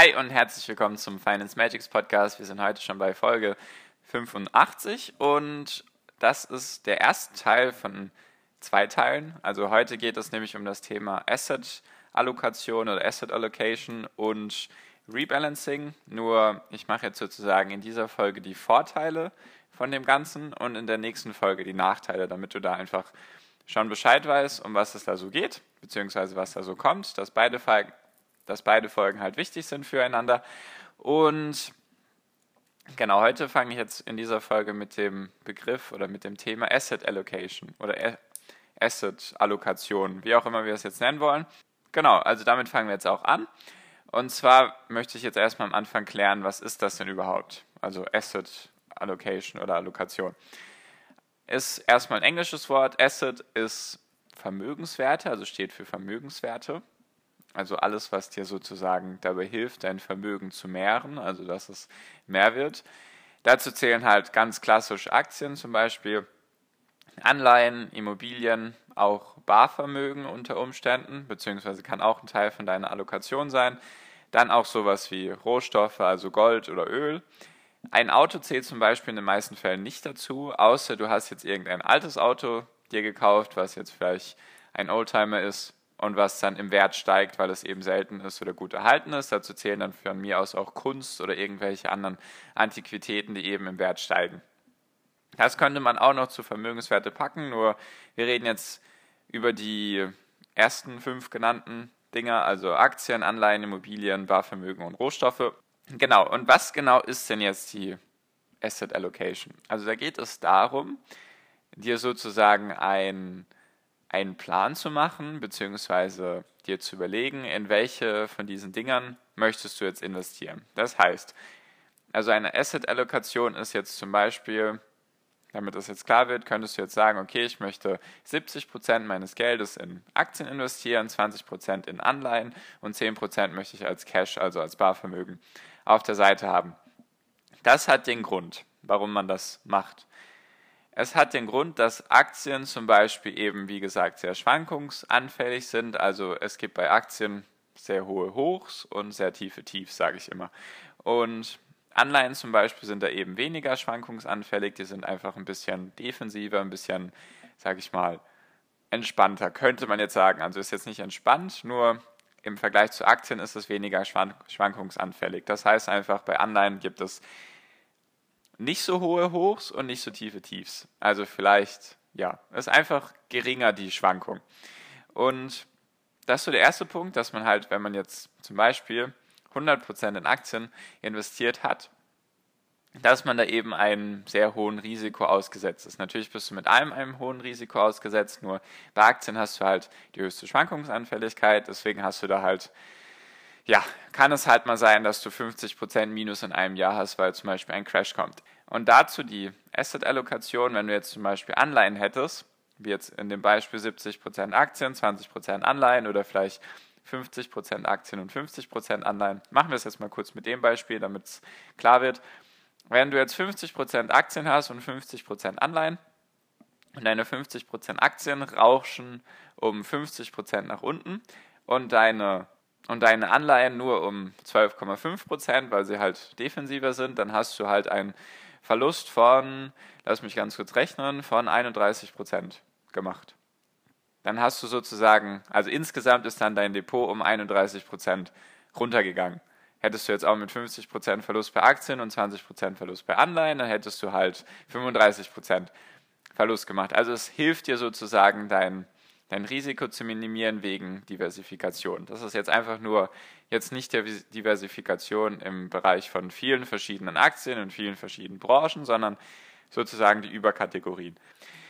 Hi und herzlich willkommen zum Finance Magics Podcast. Wir sind heute schon bei Folge 85 und das ist der erste Teil von zwei Teilen. Also heute geht es nämlich um das Thema Asset Allokation oder Asset Allocation und Rebalancing. Nur ich mache jetzt sozusagen in dieser Folge die Vorteile von dem Ganzen und in der nächsten Folge die Nachteile, damit du da einfach schon Bescheid weißt, um was es da so geht, beziehungsweise was da so kommt, dass beide dass beide Folgen halt wichtig sind füreinander. Und genau, heute fange ich jetzt in dieser Folge mit dem Begriff oder mit dem Thema Asset Allocation oder Asset Allokation, wie auch immer wir es jetzt nennen wollen. Genau, also damit fangen wir jetzt auch an. Und zwar möchte ich jetzt erstmal am Anfang klären, was ist das denn überhaupt? Also Asset Allocation oder Allokation. Ist erstmal ein englisches Wort. Asset ist Vermögenswerte, also steht für Vermögenswerte. Also alles, was dir sozusagen dabei hilft, dein Vermögen zu mehren, also dass es mehr wird. Dazu zählen halt ganz klassisch Aktien zum Beispiel, Anleihen, Immobilien, auch Barvermögen unter Umständen, beziehungsweise kann auch ein Teil von deiner Allokation sein. Dann auch sowas wie Rohstoffe, also Gold oder Öl. Ein Auto zählt zum Beispiel in den meisten Fällen nicht dazu, außer du hast jetzt irgendein altes Auto dir gekauft, was jetzt vielleicht ein Oldtimer ist, und was dann im Wert steigt, weil es eben selten ist oder gut erhalten ist. Dazu zählen dann von mir aus auch Kunst oder irgendwelche anderen Antiquitäten, die eben im Wert steigen. Das könnte man auch noch zu Vermögenswerte packen, nur wir reden jetzt über die ersten fünf genannten Dinger, also Aktien, Anleihen, Immobilien, Barvermögen und Rohstoffe. Genau, und was genau ist denn jetzt die Asset Allocation? Also da geht es darum, dir sozusagen ein einen Plan zu machen, beziehungsweise dir zu überlegen, in welche von diesen Dingern möchtest du jetzt investieren. Das heißt, also eine Asset-Allokation ist jetzt zum Beispiel, damit das jetzt klar wird, könntest du jetzt sagen, okay, ich möchte 70% meines Geldes in Aktien investieren, 20% in Anleihen und 10% möchte ich als Cash, also als Barvermögen, auf der Seite haben. Das hat den Grund, warum man das macht. Es hat den Grund, dass Aktien zum Beispiel eben, wie gesagt, sehr schwankungsanfällig sind. Also es gibt bei Aktien sehr hohe Hochs und sehr tiefe Tiefs, sage ich immer. Und Anleihen zum Beispiel sind da eben weniger schwankungsanfällig. Die sind einfach ein bisschen defensiver, ein bisschen, sage ich mal, entspannter, könnte man jetzt sagen. Also ist jetzt nicht entspannt, nur im Vergleich zu Aktien ist es weniger schwankungsanfällig. Das heißt einfach, bei Anleihen gibt es nicht so hohe Hochs und nicht so tiefe Tiefs. Also vielleicht, ja, ist einfach geringer die Schwankung. Und das ist so der erste Punkt, dass man halt, wenn man jetzt zum Beispiel 100% in Aktien investiert hat, dass man da eben einem sehr hohen Risiko ausgesetzt ist. Natürlich bist du mit allem einem hohen Risiko ausgesetzt, nur bei Aktien hast du halt die höchste Schwankungsanfälligkeit, deswegen hast du da halt ja, kann es halt mal sein, dass du 50% Minus in einem Jahr hast, weil zum Beispiel ein Crash kommt. Und dazu die Asset-Allokation, wenn du jetzt zum Beispiel Anleihen hättest, wie jetzt in dem Beispiel 70% Aktien, 20% Anleihen oder vielleicht 50% Aktien und 50% Anleihen. Machen wir es jetzt mal kurz mit dem Beispiel, damit es klar wird. Wenn du jetzt 50% Aktien hast und 50% Anleihen und deine 50% Aktien rauschen um 50% nach unten und deine und deine Anleihen nur um 12,5 Prozent, weil sie halt defensiver sind, dann hast du halt einen Verlust von, lass mich ganz kurz rechnen, von 31 Prozent gemacht. Dann hast du sozusagen, also insgesamt ist dann dein Depot um 31 Prozent runtergegangen. Hättest du jetzt auch mit 50 Prozent Verlust bei Aktien und 20 Prozent Verlust bei Anleihen, dann hättest du halt 35 Prozent Verlust gemacht. Also es hilft dir sozusagen, dein dein Risiko zu minimieren wegen Diversifikation. Das ist jetzt einfach nur jetzt nicht Diversifikation im Bereich von vielen verschiedenen Aktien und vielen verschiedenen Branchen, sondern sozusagen die Überkategorien.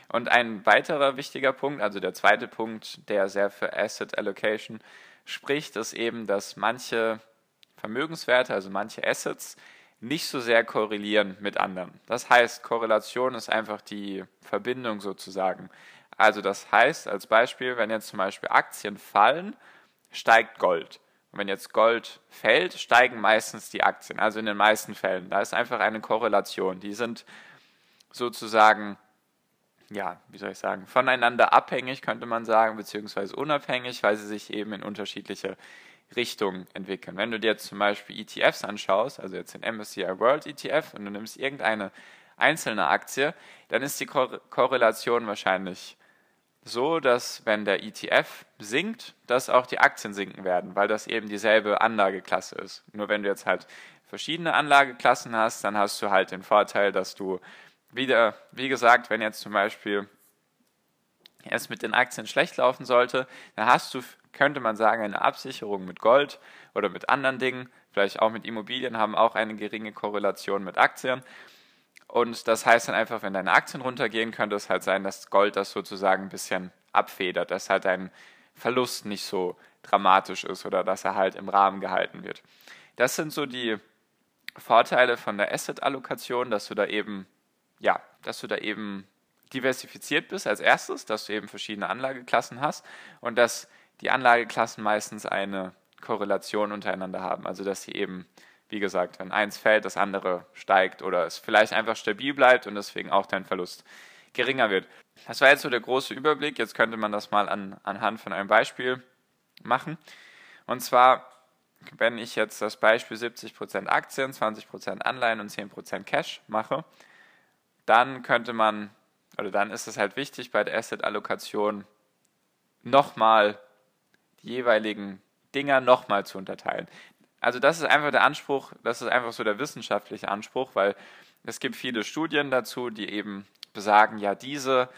Und ein weiterer wichtiger Punkt, also der zweite Punkt, der sehr für Asset Allocation spricht, ist eben, dass manche Vermögenswerte, also manche Assets, nicht so sehr korrelieren mit anderen. Das heißt, Korrelation ist einfach die Verbindung sozusagen. Also das heißt, als Beispiel, wenn jetzt zum Beispiel Aktien fallen, steigt Gold. Und wenn jetzt Gold fällt, steigen meistens die Aktien. Also in den meisten Fällen. Da ist einfach eine Korrelation. Die sind sozusagen, ja, wie soll ich sagen, voneinander abhängig, könnte man sagen, beziehungsweise unabhängig, weil sie sich eben in unterschiedliche Richtungen entwickeln. Wenn du dir jetzt zum Beispiel ETFs anschaust, also jetzt den MSCI World ETF, und du nimmst irgendeine einzelne Aktie, dann ist die Korrelation wahrscheinlich so, dass wenn der ETF sinkt, dass auch die Aktien sinken werden, weil das eben dieselbe Anlageklasse ist. Nur wenn du jetzt halt verschiedene Anlageklassen hast, dann hast du halt den Vorteil, dass du wieder, wie gesagt, wenn jetzt zum Beispiel es mit den Aktien schlecht laufen sollte, dann hast du, könnte man sagen, eine Absicherung mit Gold oder mit anderen Dingen, vielleicht auch mit Immobilien, haben auch eine geringe Korrelation mit Aktien. Und das heißt dann einfach, wenn deine Aktien runtergehen, könnte es halt sein, dass Gold das sozusagen ein bisschen abfedert, dass halt dein Verlust nicht so dramatisch ist oder dass er halt im Rahmen gehalten wird. Das sind so die Vorteile von der Asset-Allokation, dass du da eben, ja, dass du da eben diversifiziert bist als erstes, dass du eben verschiedene Anlageklassen hast und dass die Anlageklassen meistens eine Korrelation untereinander haben, also dass sie eben wie gesagt, wenn eins fällt, das andere steigt oder es vielleicht einfach stabil bleibt und deswegen auch dein Verlust geringer wird. Das war jetzt so der große Überblick. Jetzt könnte man das mal an, anhand von einem Beispiel machen. Und zwar, wenn ich jetzt das Beispiel 70% Aktien, 20% Anleihen und 10% Cash mache, dann könnte man, oder dann ist es halt wichtig bei der Asset-Allokation nochmal die jeweiligen Dinger nochmal zu unterteilen also das ist einfach der Anspruch, das ist einfach so der wissenschaftliche Anspruch, weil es gibt viele Studien dazu, die eben besagen, ja, diese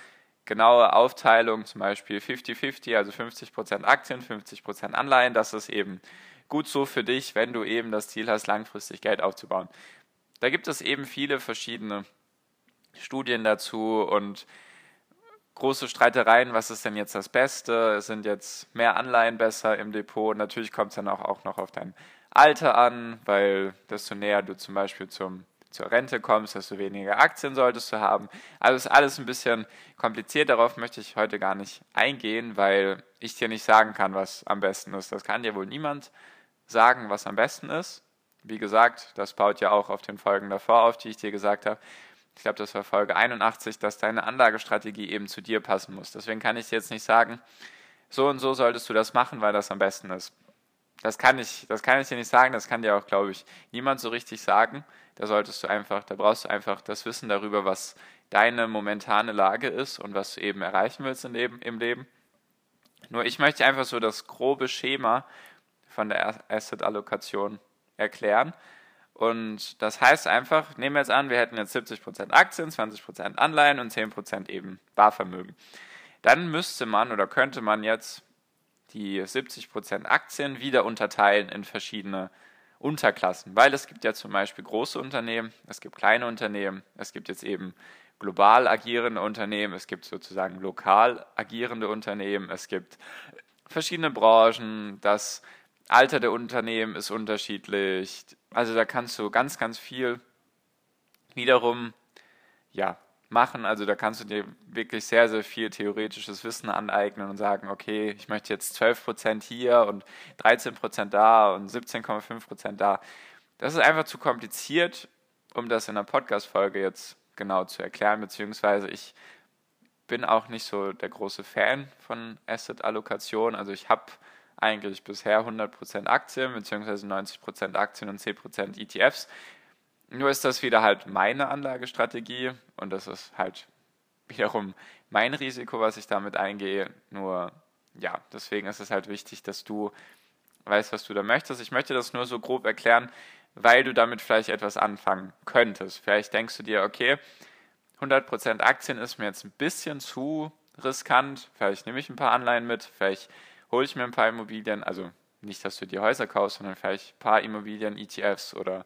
genaue Aufteilung, zum Beispiel 50-50, also 50% Aktien, 50% Anleihen, das ist eben gut so für dich, wenn du eben das Ziel hast, langfristig Geld aufzubauen. Da gibt es eben viele verschiedene Studien dazu und große Streitereien, was ist denn jetzt das Beste? Sind jetzt mehr Anleihen besser im Depot? Natürlich kommt es dann auch, auch noch auf dein Alter an, weil desto näher du zum Beispiel zum, zur Rente kommst, desto weniger Aktien solltest du haben. Also ist alles ein bisschen kompliziert, darauf möchte ich heute gar nicht eingehen, weil ich dir nicht sagen kann, was am besten ist. Das kann dir wohl niemand sagen, was am besten ist. Wie gesagt, das baut ja auch auf den Folgen davor auf, die ich dir gesagt habe. Ich glaube, das war Folge 81, dass deine Anlagestrategie eben zu dir passen muss. Deswegen kann ich dir jetzt nicht sagen, so und so solltest du das machen, weil das am besten ist. Das kann ich, das kann ich dir nicht sagen, das kann dir auch, glaube ich, niemand so richtig sagen. Da solltest du einfach, da brauchst du einfach das Wissen darüber, was deine momentane Lage ist und was du eben erreichen willst im Leben. Im Leben. Nur ich möchte einfach so das grobe Schema von der Asset-Allokation erklären. Und das heißt einfach, nehmen wir jetzt an, wir hätten jetzt 70% Aktien, 20% Anleihen und 10% eben Barvermögen. Dann müsste man oder könnte man jetzt die 70% Aktien wieder unterteilen in verschiedene Unterklassen, weil es gibt ja zum Beispiel große Unternehmen, es gibt kleine Unternehmen, es gibt jetzt eben global agierende Unternehmen, es gibt sozusagen lokal agierende Unternehmen, es gibt verschiedene Branchen, das Alter der Unternehmen ist unterschiedlich, also da kannst du ganz, ganz viel wiederum ja, machen. Also da kannst du dir wirklich sehr, sehr viel theoretisches Wissen aneignen und sagen, okay, ich möchte jetzt 12% hier und 13% da und 17,5% da. Das ist einfach zu kompliziert, um das in einer Podcast-Folge jetzt genau zu erklären, beziehungsweise ich bin auch nicht so der große Fan von Asset-Allokation. Also ich habe eigentlich bisher 100% Aktien, beziehungsweise 90% Aktien und 10% ETFs. Nur ist das wieder halt meine Anlagestrategie und das ist halt wiederum mein Risiko, was ich damit eingehe. Nur ja, deswegen ist es halt wichtig, dass du weißt, was du da möchtest. Ich möchte das nur so grob erklären, weil du damit vielleicht etwas anfangen könntest. Vielleicht denkst du dir, okay, 100% Aktien ist mir jetzt ein bisschen zu riskant. Vielleicht nehme ich ein paar Anleihen mit, vielleicht hole ich mir ein paar Immobilien. Also nicht, dass du die Häuser kaufst, sondern vielleicht ein paar Immobilien, ETFs oder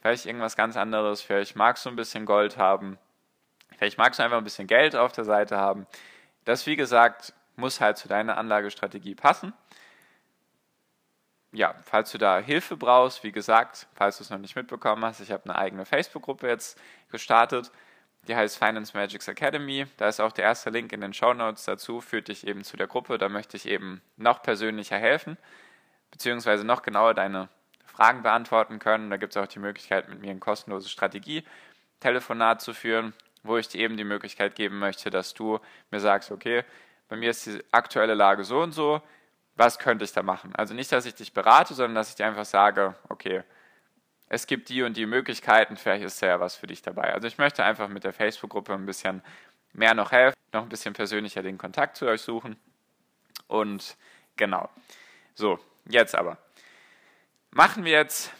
vielleicht irgendwas ganz anderes, vielleicht magst du ein bisschen Gold haben, vielleicht magst du einfach ein bisschen Geld auf der Seite haben. Das, wie gesagt, muss halt zu deiner Anlagestrategie passen. ja, falls du da Hilfe brauchst, wie gesagt, falls du es noch nicht mitbekommen hast, ich habe eine eigene Facebook-Gruppe jetzt gestartet, die heißt Finance Magics Academy. Da ist auch der erste Link in den Show Notes dazu, führt dich eben zu der Gruppe. Da möchte ich eben noch persönlicher helfen, beziehungsweise noch genauer deine Fragen beantworten können. Da gibt es auch die Möglichkeit, mit mir ein kostenloses Strategie-Telefonat zu führen, wo ich dir eben die Möglichkeit geben möchte, dass du mir sagst, okay, bei mir ist die aktuelle Lage so und so, was könnte ich da machen? Also nicht, dass ich dich berate, sondern dass ich dir einfach sage, okay, es gibt die und die Möglichkeiten, vielleicht ist da ja was für dich dabei. Also ich möchte einfach mit der Facebook-Gruppe ein bisschen mehr noch helfen, noch ein bisschen persönlicher den Kontakt zu euch suchen. Und genau. So, jetzt aber. Machen wir jetzt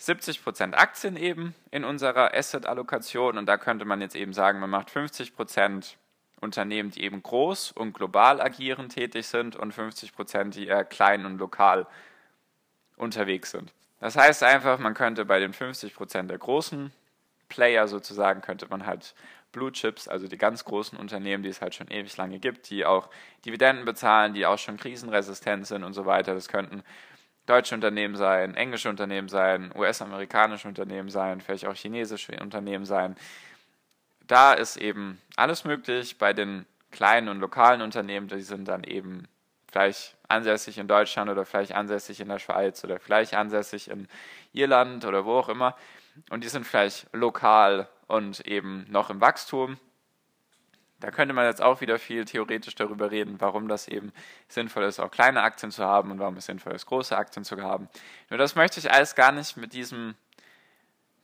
70% Aktien eben in unserer Asset-Allokation und da könnte man jetzt eben sagen, man macht 50% Unternehmen, die eben groß und global agieren, tätig sind und 50%, die eher klein und lokal unterwegs sind. Das heißt einfach, man könnte bei den 50% der großen Player sozusagen, könnte man halt Blue Chips, also die ganz großen Unternehmen, die es halt schon ewig lange gibt, die auch Dividenden bezahlen, die auch schon krisenresistent sind und so weiter. Das könnten deutsche Unternehmen sein, englische Unternehmen sein, US-amerikanische Unternehmen sein, vielleicht auch chinesische Unternehmen sein. Da ist eben alles möglich. Bei den kleinen und lokalen Unternehmen, die sind dann eben vielleicht ansässig in Deutschland oder vielleicht ansässig in der Schweiz oder vielleicht ansässig in Irland oder wo auch immer. Und die sind vielleicht lokal und eben noch im Wachstum. Da könnte man jetzt auch wieder viel theoretisch darüber reden, warum das eben sinnvoll ist, auch kleine Aktien zu haben und warum es sinnvoll ist, große Aktien zu haben. Nur das möchte ich alles gar nicht mit diesem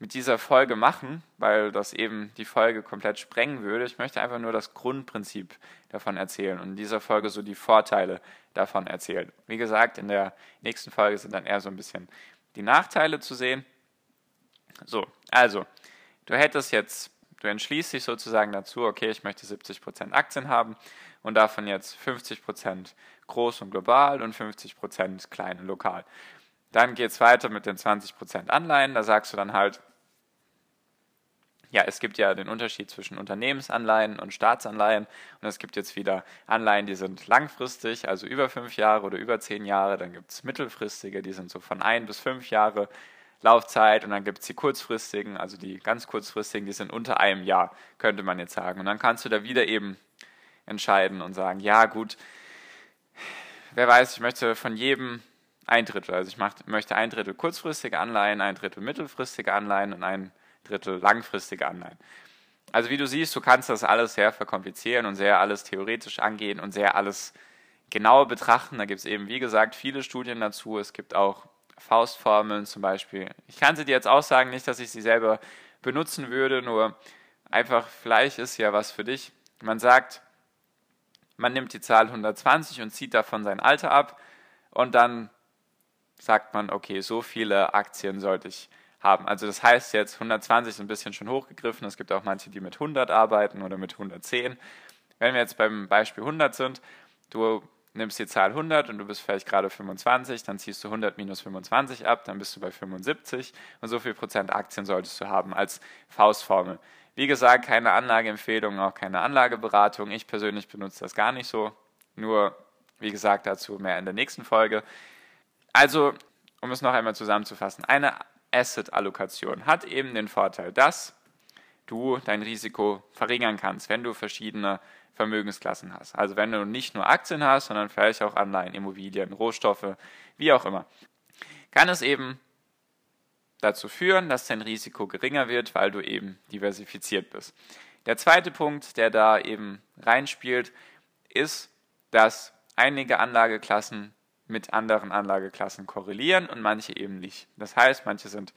mit dieser Folge machen, weil das eben die Folge komplett sprengen würde. Ich möchte einfach nur das Grundprinzip davon erzählen und in dieser Folge so die Vorteile davon erzählen. Wie gesagt, in der nächsten Folge sind dann eher so ein bisschen die Nachteile zu sehen. So, also, du hättest jetzt, du entschließt dich sozusagen dazu, okay, ich möchte 70% Aktien haben und davon jetzt 50% groß und global und 50% klein und lokal. Dann geht es weiter mit den 20% Anleihen. Da sagst du dann halt, ja, es gibt ja den Unterschied zwischen Unternehmensanleihen und Staatsanleihen und es gibt jetzt wieder Anleihen, die sind langfristig, also über fünf Jahre oder über zehn Jahre, dann gibt es mittelfristige, die sind so von ein bis fünf Jahre Laufzeit und dann gibt es die kurzfristigen, also die ganz kurzfristigen, die sind unter einem Jahr, könnte man jetzt sagen. Und dann kannst du da wieder eben entscheiden und sagen, ja gut, wer weiß, ich möchte von jedem ein Drittel, also ich mach, möchte ein Drittel kurzfristige Anleihen, ein Drittel mittelfristige Anleihen und ein Drittel langfristige Anleihen. Also wie du siehst, du kannst das alles sehr verkomplizieren und sehr alles theoretisch angehen und sehr alles genauer betrachten. Da gibt es eben, wie gesagt, viele Studien dazu. Es gibt auch Faustformeln zum Beispiel. Ich kann sie dir jetzt auch sagen, nicht, dass ich sie selber benutzen würde, nur einfach, vielleicht ist ja was für dich. Man sagt, man nimmt die Zahl 120 und zieht davon sein Alter ab und dann sagt man, okay, so viele Aktien sollte ich haben. Also das heißt jetzt 120 ist ein bisschen schon hochgegriffen. Es gibt auch manche, die mit 100 arbeiten oder mit 110. Wenn wir jetzt beim Beispiel 100 sind, du nimmst die Zahl 100 und du bist vielleicht gerade 25, dann ziehst du 100 minus 25 ab, dann bist du bei 75 und so viel Prozent Aktien solltest du haben als Faustformel. Wie gesagt, keine Anlageempfehlung, auch keine Anlageberatung. Ich persönlich benutze das gar nicht so. Nur, wie gesagt, dazu mehr in der nächsten Folge. Also, um es noch einmal zusammenzufassen, eine Asset-Allokation hat eben den Vorteil, dass du dein Risiko verringern kannst, wenn du verschiedene Vermögensklassen hast. Also wenn du nicht nur Aktien hast, sondern vielleicht auch Anleihen, Immobilien, Rohstoffe, wie auch immer, kann es eben dazu führen, dass dein Risiko geringer wird, weil du eben diversifiziert bist. Der zweite Punkt, der da eben reinspielt, ist, dass einige Anlageklassen mit anderen Anlageklassen korrelieren und manche eben nicht. Das heißt, manche sind,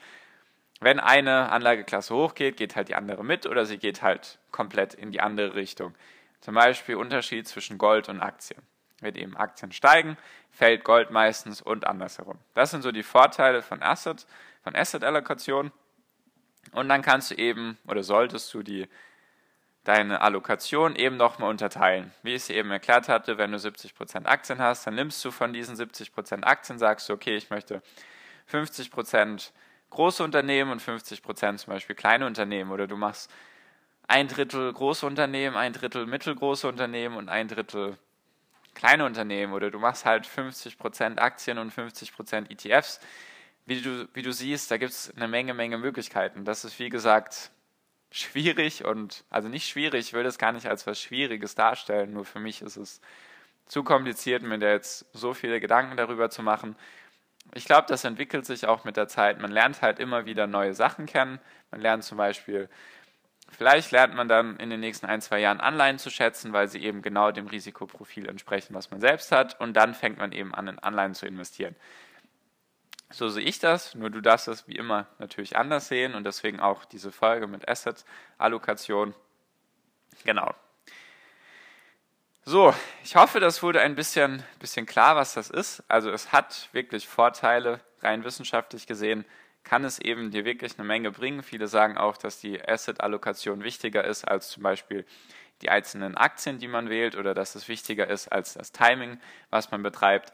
wenn eine Anlageklasse hochgeht, geht halt die andere mit oder sie geht halt komplett in die andere Richtung. Zum Beispiel Unterschied zwischen Gold und Aktien. Wenn eben Aktien steigen, fällt Gold meistens und andersherum. Das sind so die Vorteile von Asset, von Asset-Allokation. Und dann kannst du eben oder solltest du die deine Allokation eben nochmal unterteilen. Wie ich es eben erklärt hatte, wenn du 70% Aktien hast, dann nimmst du von diesen 70% Aktien, sagst du, okay, ich möchte 50% große Unternehmen und 50% zum Beispiel kleine Unternehmen oder du machst ein Drittel große Unternehmen, ein Drittel mittelgroße Unternehmen und ein Drittel kleine Unternehmen oder du machst halt 50% Aktien und 50% ETFs. Wie du, wie du siehst, da gibt es eine Menge, Menge Möglichkeiten. Das ist, wie gesagt, schwierig und, also nicht schwierig, ich will das gar nicht als was Schwieriges darstellen, nur für mich ist es zu kompliziert, mir da jetzt so viele Gedanken darüber zu machen. Ich glaube, das entwickelt sich auch mit der Zeit. Man lernt halt immer wieder neue Sachen kennen. Man lernt zum Beispiel, vielleicht lernt man dann in den nächsten ein, zwei Jahren Anleihen zu schätzen, weil sie eben genau dem Risikoprofil entsprechen, was man selbst hat. Und dann fängt man eben an, in Anleihen zu investieren. So sehe ich das, nur du darfst das wie immer natürlich anders sehen und deswegen auch diese Folge mit Asset-Allokation. Genau. So, ich hoffe, das wurde ein bisschen, bisschen klar, was das ist. Also es hat wirklich Vorteile, rein wissenschaftlich gesehen kann es eben dir wirklich eine Menge bringen. Viele sagen auch, dass die Asset-Allokation wichtiger ist als zum Beispiel die einzelnen Aktien, die man wählt, oder dass es wichtiger ist als das Timing, was man betreibt.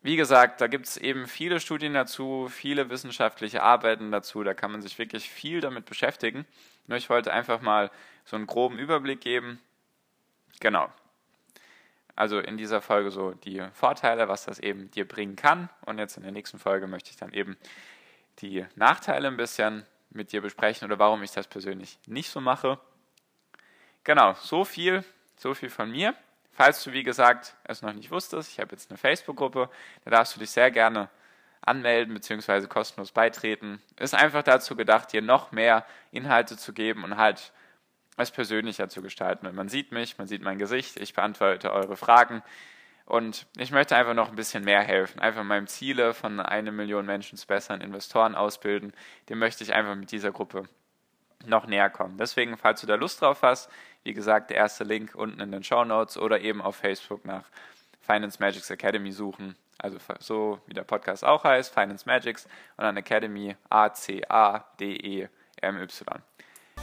Wie gesagt, da gibt es eben viele Studien dazu, viele wissenschaftliche Arbeiten dazu, da kann man sich wirklich viel damit beschäftigen. Nur ich wollte einfach mal so einen groben Überblick geben. Genau. Also in dieser Folge so die Vorteile, was das eben dir bringen kann. Und jetzt in der nächsten Folge möchte ich dann eben die Nachteile ein bisschen mit dir besprechen oder warum ich das persönlich nicht so mache. Genau, so viel, so viel von mir. Falls du, wie gesagt, es noch nicht wusstest, ich habe jetzt eine Facebook-Gruppe, da darfst du dich sehr gerne anmelden bzw. kostenlos beitreten. Ist einfach dazu gedacht, dir noch mehr Inhalte zu geben und halt es persönlicher zu gestalten. Und man sieht mich, man sieht mein Gesicht, ich beantworte eure Fragen und ich möchte einfach noch ein bisschen mehr helfen. Einfach meinem Ziele von eine Million Menschen zu besseren Investoren ausbilden. Dem möchte ich einfach mit dieser Gruppe noch näher kommen. Deswegen, falls du da Lust drauf hast, wie gesagt, der erste Link unten in den Show Notes oder eben auf Facebook nach Finance Magics Academy suchen. Also so wie der Podcast auch heißt, Finance Magics und dann Academy A-C-A-D-E-M-Y.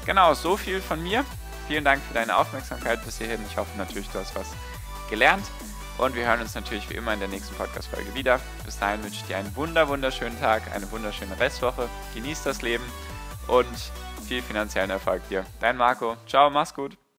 Genau, so viel von mir. Vielen Dank für deine Aufmerksamkeit bis hierhin. Ich hoffe natürlich, du hast was gelernt. Und wir hören uns natürlich wie immer in der nächsten Podcast-Folge wieder. Bis dahin wünsche ich dir einen wunder, wunderschönen Tag, eine wunderschöne Restwoche. Genieß das Leben und viel finanziellen Erfolg dir. Dein Marco. Ciao, mach's gut.